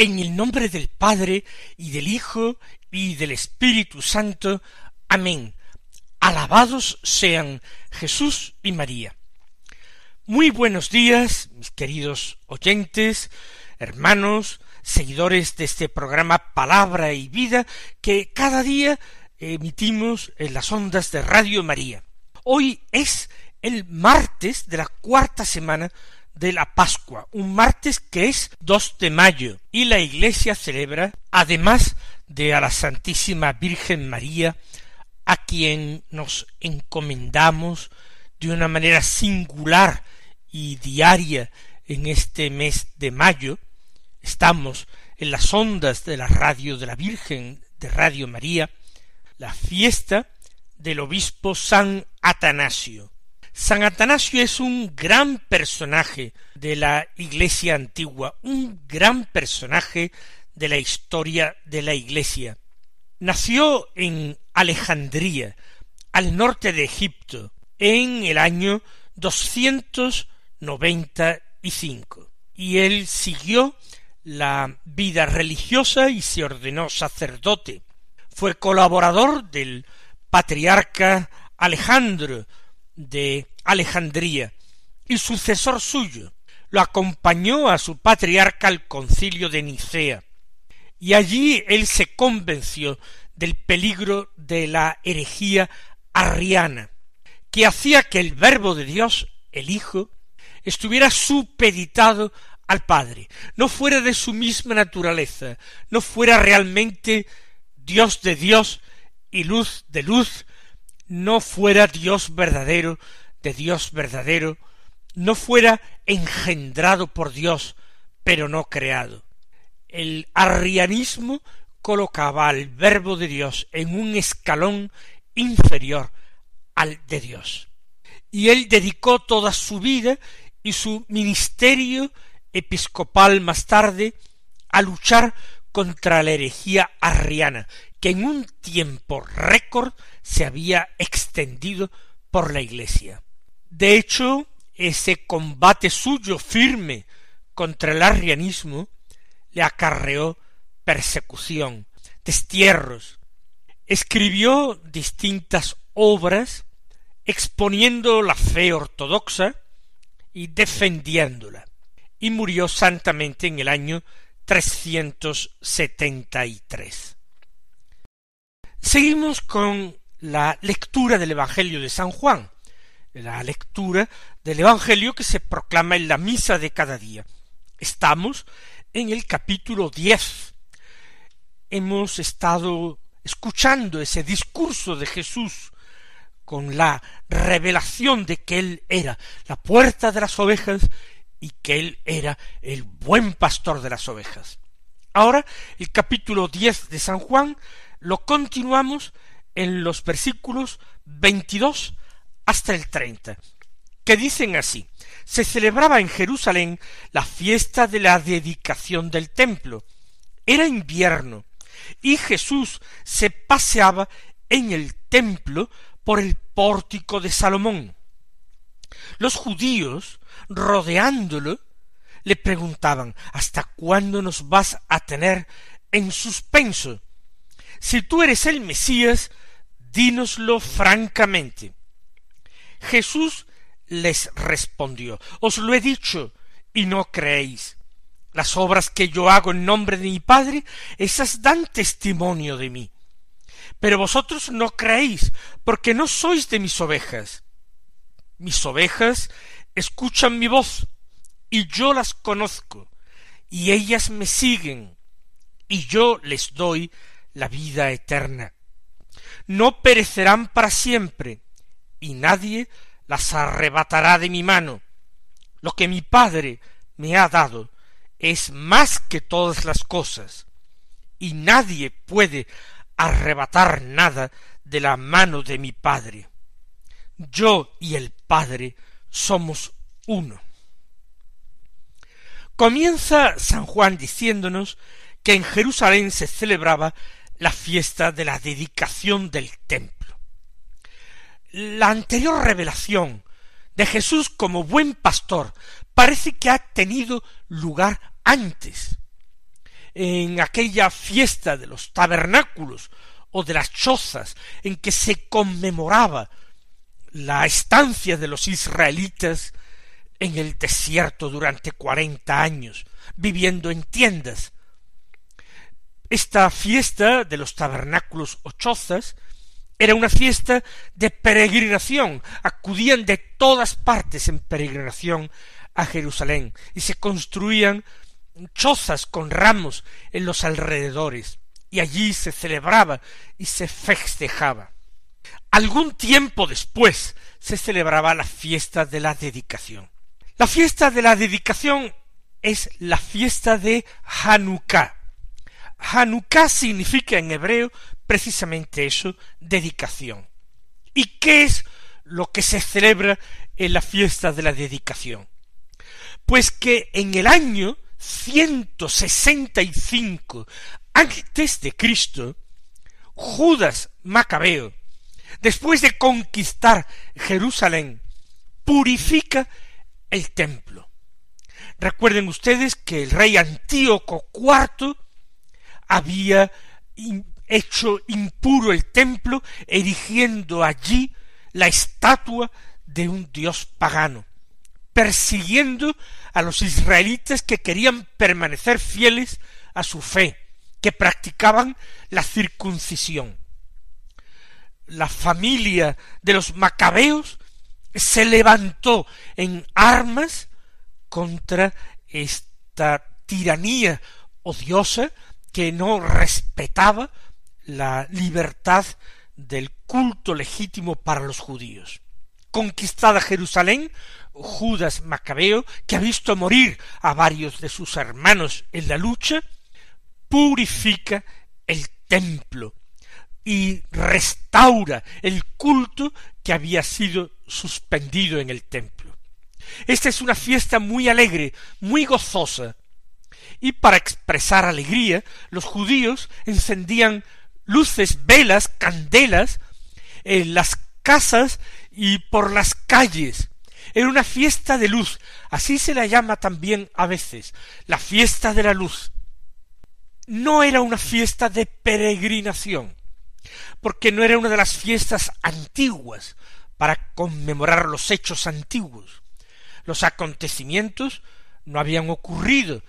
En el nombre del Padre y del Hijo y del Espíritu Santo. Amén. Alabados sean Jesús y María. Muy buenos días, mis queridos oyentes, hermanos, seguidores de este programa Palabra y Vida que cada día emitimos en las ondas de Radio María. Hoy es el martes de la cuarta semana de la Pascua, un martes que es 2 de mayo, y la Iglesia celebra, además de a la Santísima Virgen María, a quien nos encomendamos de una manera singular y diaria en este mes de mayo, estamos en las ondas de la radio de la Virgen de Radio María, la fiesta del obispo San Atanasio, San Atanasio es un gran personaje de la Iglesia antigua, un gran personaje de la historia de la Iglesia. Nació en Alejandría, al norte de Egipto, en el año 295, y él siguió la vida religiosa y se ordenó sacerdote. Fue colaborador del patriarca Alejandro, de Alejandría y sucesor suyo, lo acompañó a su patriarca al concilio de Nicea, y allí él se convenció del peligro de la herejía arriana, que hacía que el verbo de Dios, el Hijo, estuviera supeditado al Padre, no fuera de su misma naturaleza, no fuera realmente Dios de Dios y luz de luz, no fuera Dios verdadero de Dios verdadero, no fuera engendrado por Dios, pero no creado. El arrianismo colocaba al verbo de Dios en un escalón inferior al de Dios. Y él dedicó toda su vida y su ministerio episcopal más tarde a luchar contra la herejía arriana, que en un tiempo récord se había extendido por la Iglesia. De hecho, ese combate suyo firme contra el arrianismo le acarreó persecución, destierros. Escribió distintas obras exponiendo la fe ortodoxa y defendiéndola, y murió santamente en el año 373. Seguimos con la lectura del Evangelio de San Juan, la lectura del Evangelio que se proclama en la misa de cada día. Estamos en el capítulo diez. Hemos estado escuchando ese discurso de Jesús con la revelación de que Él era la puerta de las ovejas y que Él era el buen pastor de las ovejas. Ahora, el capítulo diez de San Juan lo continuamos en los versículos veintidós hasta el treinta, que dicen así se celebraba en Jerusalén la fiesta de la dedicación del templo. Era invierno, y Jesús se paseaba en el templo por el pórtico de Salomón. Los judíos, rodeándolo, le preguntaban ¿Hasta cuándo nos vas a tener en suspenso? Si tú eres el Mesías, dínoslo francamente. Jesús les respondió, os lo he dicho, y no creéis. Las obras que yo hago en nombre de mi Padre, esas dan testimonio de mí. Pero vosotros no creéis, porque no sois de mis ovejas. Mis ovejas escuchan mi voz, y yo las conozco, y ellas me siguen, y yo les doy la vida eterna. No perecerán para siempre, y nadie las arrebatará de mi mano. Lo que mi Padre me ha dado es más que todas las cosas, y nadie puede arrebatar nada de la mano de mi Padre. Yo y el Padre somos uno. Comienza San Juan diciéndonos que en Jerusalén se celebraba la fiesta de la dedicación del templo. La anterior revelación de Jesús como buen pastor parece que ha tenido lugar antes, en aquella fiesta de los tabernáculos o de las chozas, en que se conmemoraba la estancia de los israelitas en el desierto durante cuarenta años, viviendo en tiendas. Esta fiesta de los tabernáculos o chozas era una fiesta de peregrinación. Acudían de todas partes en peregrinación a Jerusalén y se construían chozas con ramos en los alrededores y allí se celebraba y se festejaba. Algún tiempo después se celebraba la fiesta de la dedicación. La fiesta de la dedicación es la fiesta de Hanukkah. Hanukkah significa en hebreo precisamente eso, dedicación. ¿Y qué es lo que se celebra en la fiesta de la dedicación? Pues que en el año 165 antes de Cristo, Judas Macabeo, después de conquistar Jerusalén, purifica el templo. Recuerden ustedes que el rey Antíoco IV había hecho impuro el templo, erigiendo allí la estatua de un dios pagano, persiguiendo a los israelitas que querían permanecer fieles a su fe, que practicaban la circuncisión. La familia de los macabeos se levantó en armas contra esta tiranía odiosa que no respetaba la libertad del culto legítimo para los judíos. Conquistada Jerusalén, Judas Macabeo, que ha visto morir a varios de sus hermanos en la lucha, purifica el templo y restaura el culto que había sido suspendido en el templo. Esta es una fiesta muy alegre, muy gozosa, y para expresar alegría los judíos encendían luces, velas, candelas en las casas y por las calles. Era una fiesta de luz, así se la llama también a veces, la fiesta de la luz. No era una fiesta de peregrinación, porque no era una de las fiestas antiguas para conmemorar los hechos antiguos. Los acontecimientos no habían ocurrido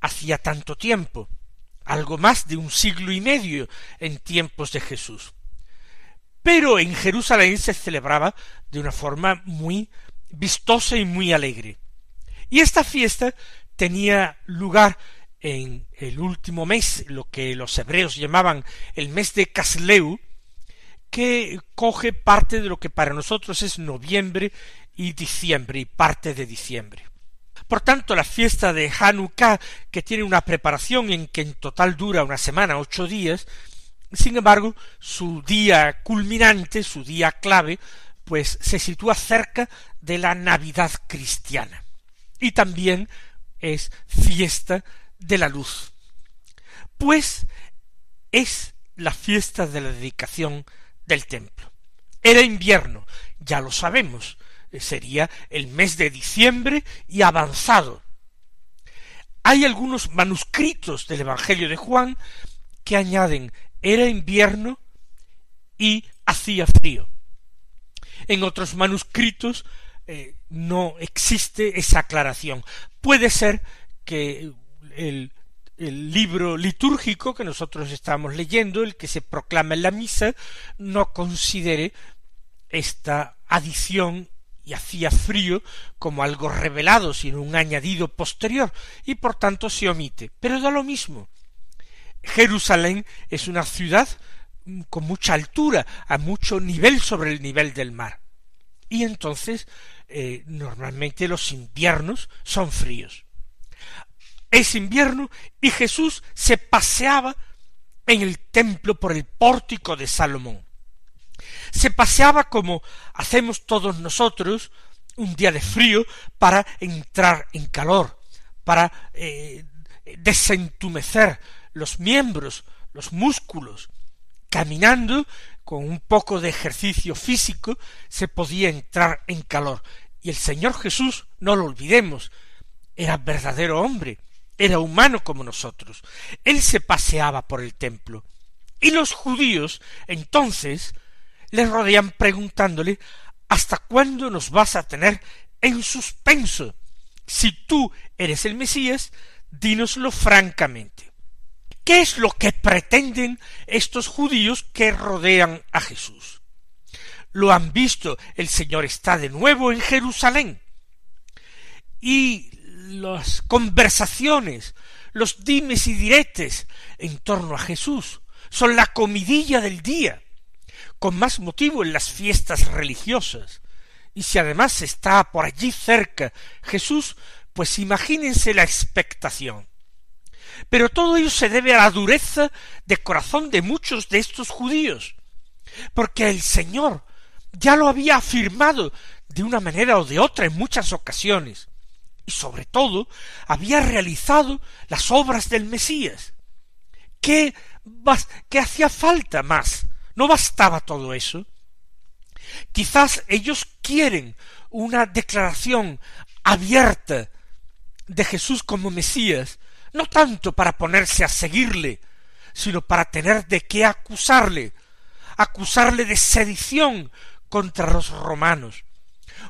hacía tanto tiempo, algo más de un siglo y medio en tiempos de Jesús. Pero en Jerusalén se celebraba de una forma muy vistosa y muy alegre. Y esta fiesta tenía lugar en el último mes, lo que los hebreos llamaban el mes de Casleu, que coge parte de lo que para nosotros es noviembre y diciembre y parte de diciembre. Por tanto, la fiesta de Hanukkah, que tiene una preparación en que en total dura una semana, ocho días, sin embargo, su día culminante, su día clave, pues se sitúa cerca de la Navidad cristiana. Y también es fiesta de la luz. Pues es la fiesta de la dedicación del templo. Era invierno, ya lo sabemos, sería el mes de diciembre y avanzado. Hay algunos manuscritos del Evangelio de Juan que añaden era invierno y hacía frío. En otros manuscritos eh, no existe esa aclaración. Puede ser que el, libro litúrgico que nosotros estamos leyendo, el que se proclama en la misa, no considere esta adición y hacía frío como algo revelado, sino un añadido posterior, y por tanto se omite. Pero da lo mismo. Jerusalén es una ciudad con mucha altura, a mucho nivel sobre el nivel del mar. Y entonces eh, normalmente los inviernos son fríos. Es invierno y Jesús se paseaba en el templo por el pórtico de Salomón se paseaba como hacemos todos nosotros un día de frío para entrar en calor, para eh, desentumecer los miembros, los músculos. Caminando, con un poco de ejercicio físico, se podía entrar en calor. Y el Señor Jesús, no lo olvidemos, era verdadero hombre, era humano como nosotros. Él se paseaba por el templo. Y los judíos, entonces, le rodean preguntándole ¿Hasta cuándo nos vas a tener en suspenso? Si tú eres el Mesías, dínoslo francamente. ¿Qué es lo que pretenden estos judíos que rodean a Jesús? Lo han visto, el Señor está de nuevo en Jerusalén. Y las conversaciones, los dimes y diretes en torno a Jesús son la comidilla del día con más motivo en las fiestas religiosas. Y si además está por allí cerca Jesús, pues imagínense la expectación. Pero todo ello se debe a la dureza de corazón de muchos de estos judíos, porque el Señor ya lo había afirmado de una manera o de otra en muchas ocasiones, y sobre todo había realizado las obras del Mesías. ¿Qué, qué hacía falta más ¿No bastaba todo eso? Quizás ellos quieren una declaración abierta de Jesús como Mesías, no tanto para ponerse a seguirle, sino para tener de qué acusarle, acusarle de sedición contra los romanos,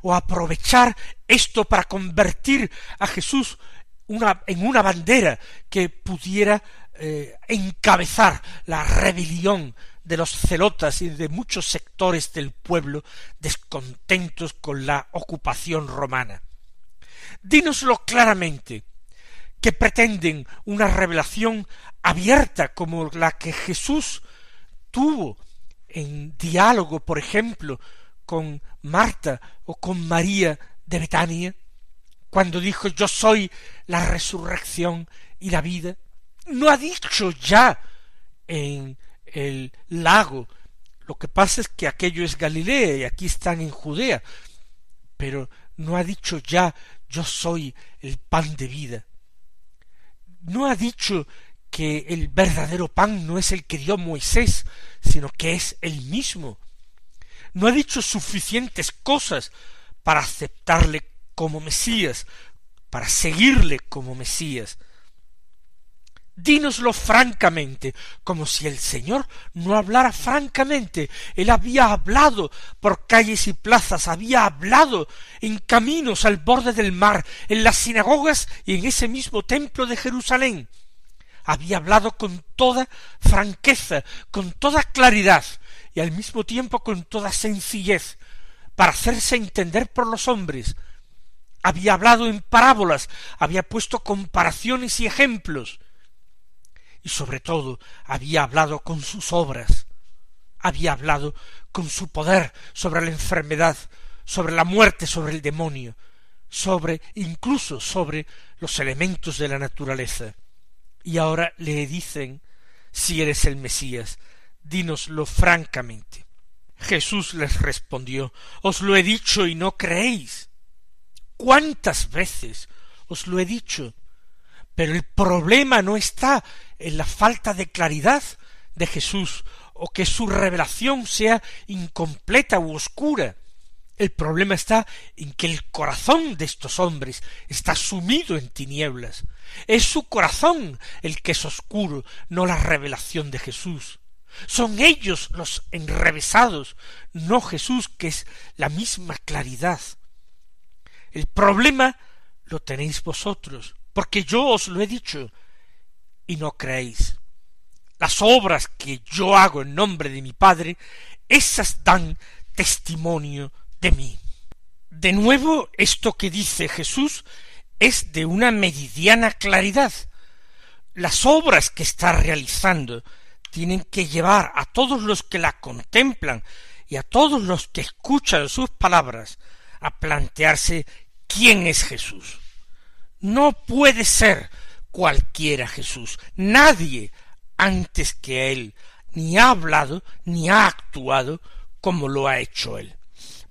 o aprovechar esto para convertir a Jesús una, en una bandera que pudiera eh, encabezar la rebelión de los celotas y de muchos sectores del pueblo descontentos con la ocupación romana. Dínoslo claramente, que pretenden una revelación abierta como la que Jesús tuvo en diálogo, por ejemplo, con Marta o con María de Betania, cuando dijo yo soy la resurrección y la vida, no ha dicho ya en el lago. Lo que pasa es que aquello es Galilea y aquí están en Judea, pero no ha dicho ya yo soy el pan de vida. No ha dicho que el verdadero pan no es el que dio Moisés, sino que es el mismo. No ha dicho suficientes cosas para aceptarle como Mesías, para seguirle como Mesías. Dínoslo francamente, como si el Señor no hablara francamente. Él había hablado por calles y plazas, había hablado en caminos al borde del mar, en las sinagogas y en ese mismo templo de Jerusalén. Había hablado con toda franqueza, con toda claridad y al mismo tiempo con toda sencillez, para hacerse entender por los hombres. Había hablado en parábolas, había puesto comparaciones y ejemplos, y sobre todo había hablado con sus obras, había hablado con su poder sobre la enfermedad, sobre la muerte, sobre el demonio, sobre incluso sobre los elementos de la naturaleza. Y ahora le dicen si eres el Mesías, dínoslo francamente. Jesús les respondió Os lo he dicho y no creéis. ¿Cuántas veces os lo he dicho? Pero el problema no está en la falta de claridad de Jesús o que su revelación sea incompleta u oscura. El problema está en que el corazón de estos hombres está sumido en tinieblas. Es su corazón el que es oscuro, no la revelación de Jesús. Son ellos los enrevesados, no Jesús, que es la misma claridad. El problema lo tenéis vosotros, porque yo os lo he dicho y no creéis. Las obras que yo hago en nombre de mi Padre, esas dan testimonio de mí. De nuevo, esto que dice Jesús es de una meridiana claridad. Las obras que está realizando tienen que llevar a todos los que la contemplan y a todos los que escuchan sus palabras a plantearse quién es Jesús. No puede ser cualquiera Jesús. Nadie antes que él ni ha hablado ni ha actuado como lo ha hecho él.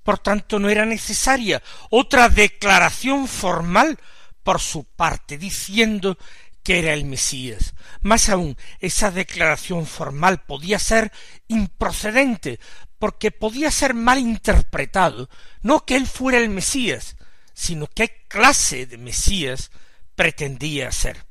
Por tanto, no era necesaria otra declaración formal por su parte, diciendo que era el Mesías. Más aún, esa declaración formal podía ser improcedente, porque podía ser mal interpretado, no que él fuera el Mesías, sino qué clase de Mesías pretendía ser.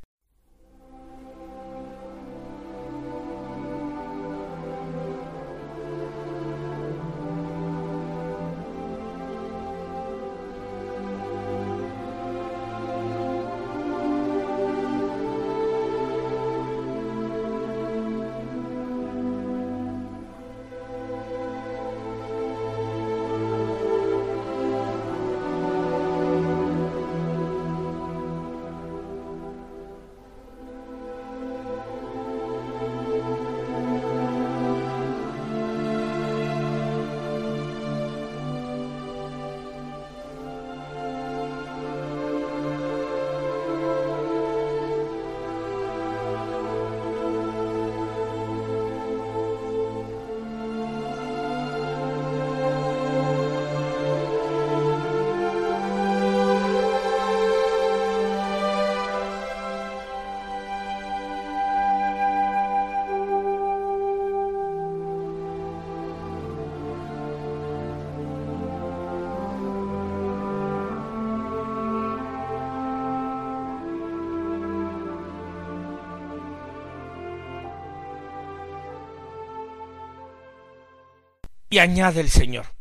Y añade el Señor,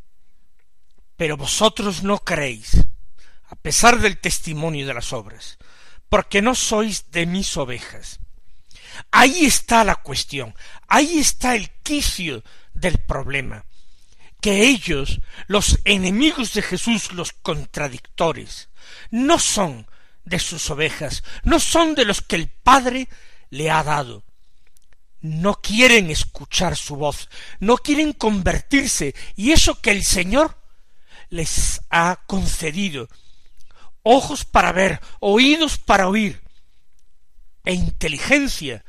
pero vosotros no creéis, a pesar del testimonio de las obras, porque no sois de mis ovejas. Ahí está la cuestión, ahí está el quicio del problema, que ellos, los enemigos de Jesús, los contradictores, no son de sus ovejas, no son de los que el Padre le ha dado, no quieren escuchar su voz, no quieren convertirse, y eso que el Señor les ha concedido, ojos para ver, oídos para oír, e inteligencia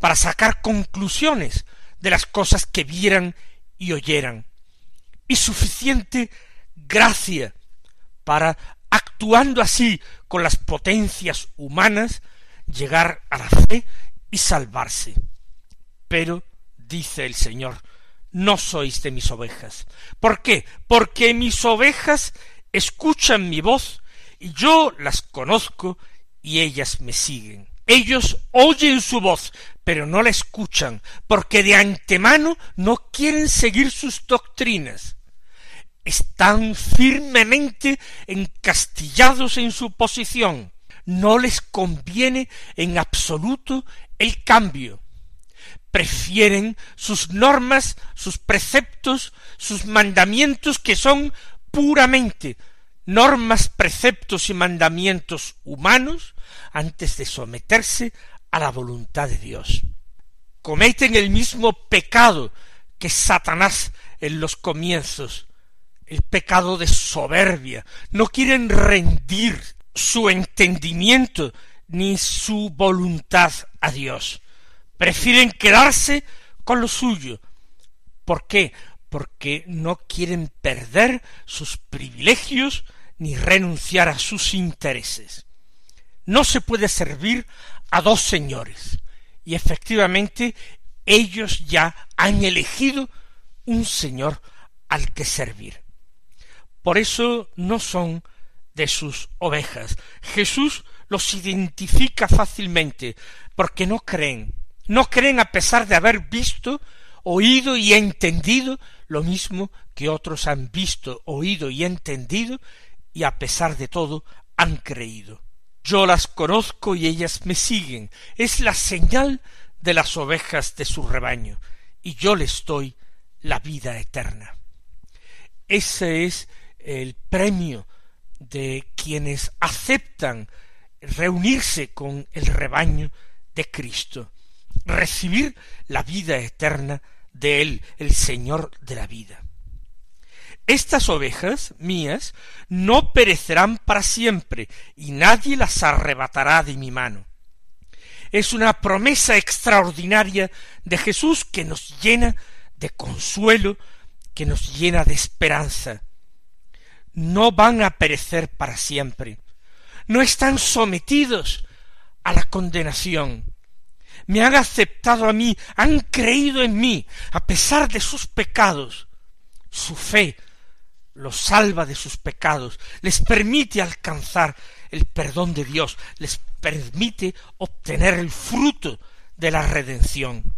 para sacar conclusiones de las cosas que vieran y oyeran, y suficiente gracia para, actuando así con las potencias humanas, llegar a la fe y salvarse. Pero, dice el Señor, no sois de mis ovejas. ¿Por qué? Porque mis ovejas escuchan mi voz, y yo las conozco, y ellas me siguen. Ellos oyen su voz, pero no la escuchan, porque de antemano no quieren seguir sus doctrinas. Están firmemente encastillados en su posición. No les conviene en absoluto el cambio prefieren sus normas, sus preceptos, sus mandamientos que son puramente normas, preceptos y mandamientos humanos antes de someterse a la voluntad de Dios. Cometen el mismo pecado que Satanás en los comienzos, el pecado de soberbia. No quieren rendir su entendimiento ni su voluntad a Dios prefieren quedarse con lo suyo. ¿Por qué? Porque no quieren perder sus privilegios ni renunciar a sus intereses. No se puede servir a dos señores. Y efectivamente ellos ya han elegido un señor al que servir. Por eso no son de sus ovejas. Jesús los identifica fácilmente, porque no creen no creen a pesar de haber visto, oído y entendido lo mismo que otros han visto, oído y entendido, y a pesar de todo han creído. Yo las conozco y ellas me siguen. Es la señal de las ovejas de su rebaño, y yo les doy la vida eterna. Ese es el premio de quienes aceptan reunirse con el rebaño de Cristo, recibir la vida eterna de Él, el Señor de la vida. Estas ovejas mías no perecerán para siempre, y nadie las arrebatará de mi mano. Es una promesa extraordinaria de Jesús que nos llena de consuelo, que nos llena de esperanza. No van a perecer para siempre, no están sometidos a la condenación. Me han aceptado a mí, han creído en mí, a pesar de sus pecados. Su fe los salva de sus pecados, les permite alcanzar el perdón de Dios, les permite obtener el fruto de la redención.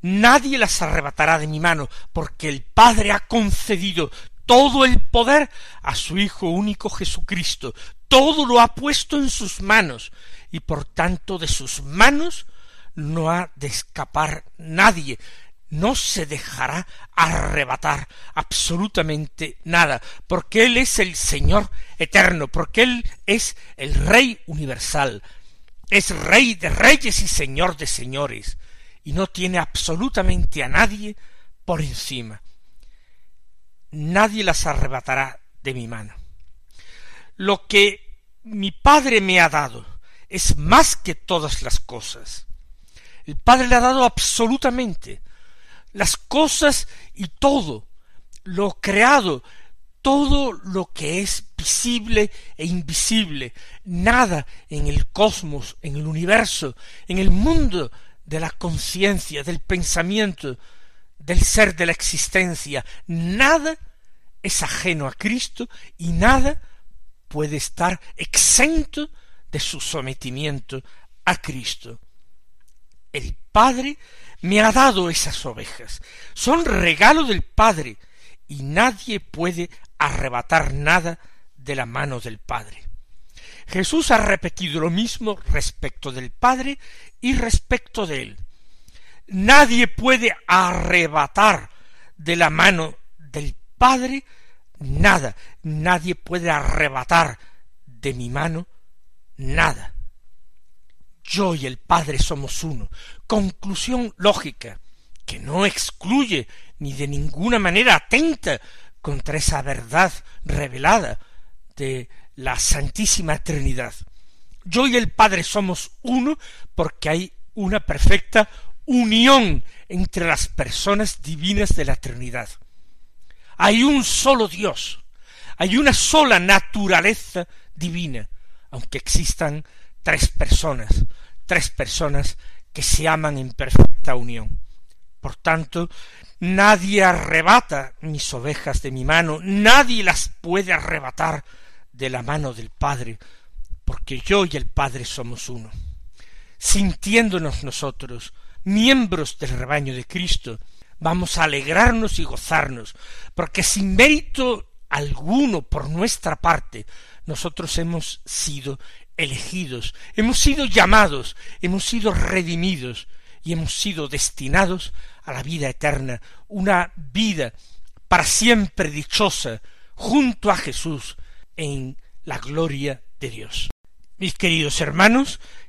Nadie las arrebatará de mi mano, porque el Padre ha concedido todo el poder a su Hijo único Jesucristo, todo lo ha puesto en sus manos, y por tanto de sus manos no ha de escapar nadie, no se dejará arrebatar absolutamente nada, porque Él es el Señor eterno, porque Él es el Rey universal, es Rey de reyes y Señor de señores, y no tiene absolutamente a nadie por encima. Nadie las arrebatará de mi mano. Lo que mi Padre me ha dado es más que todas las cosas. El Padre le ha dado absolutamente las cosas y todo lo creado, todo lo que es visible e invisible, nada en el cosmos, en el universo, en el mundo de la conciencia, del pensamiento, del ser de la existencia, nada es ajeno a Cristo y nada puede estar exento de su sometimiento a Cristo. El Padre me ha dado esas ovejas. Son regalo del Padre, y nadie puede arrebatar nada de la mano del Padre. Jesús ha repetido lo mismo respecto del Padre y respecto de él. Nadie puede arrebatar de la mano del Padre nada. Nadie puede arrebatar de mi mano nada. Yo y el Padre somos uno. Conclusión lógica, que no excluye ni de ninguna manera atenta contra esa verdad revelada de la Santísima Trinidad. Yo y el Padre somos uno porque hay una perfecta unión entre las personas divinas de la Trinidad. Hay un solo Dios, hay una sola naturaleza divina, aunque existan tres personas, tres personas que se aman en perfecta unión. Por tanto, nadie arrebata mis ovejas de mi mano, nadie las puede arrebatar de la mano del Padre, porque yo y el Padre somos uno. Sintiéndonos nosotros, miembros del rebaño de Cristo, vamos a alegrarnos y gozarnos, porque sin mérito alguno por nuestra parte, nosotros hemos sido elegidos, hemos sido llamados, hemos sido redimidos y hemos sido destinados a la vida eterna, una vida para siempre dichosa junto a Jesús en la gloria de Dios. Mis queridos hermanos,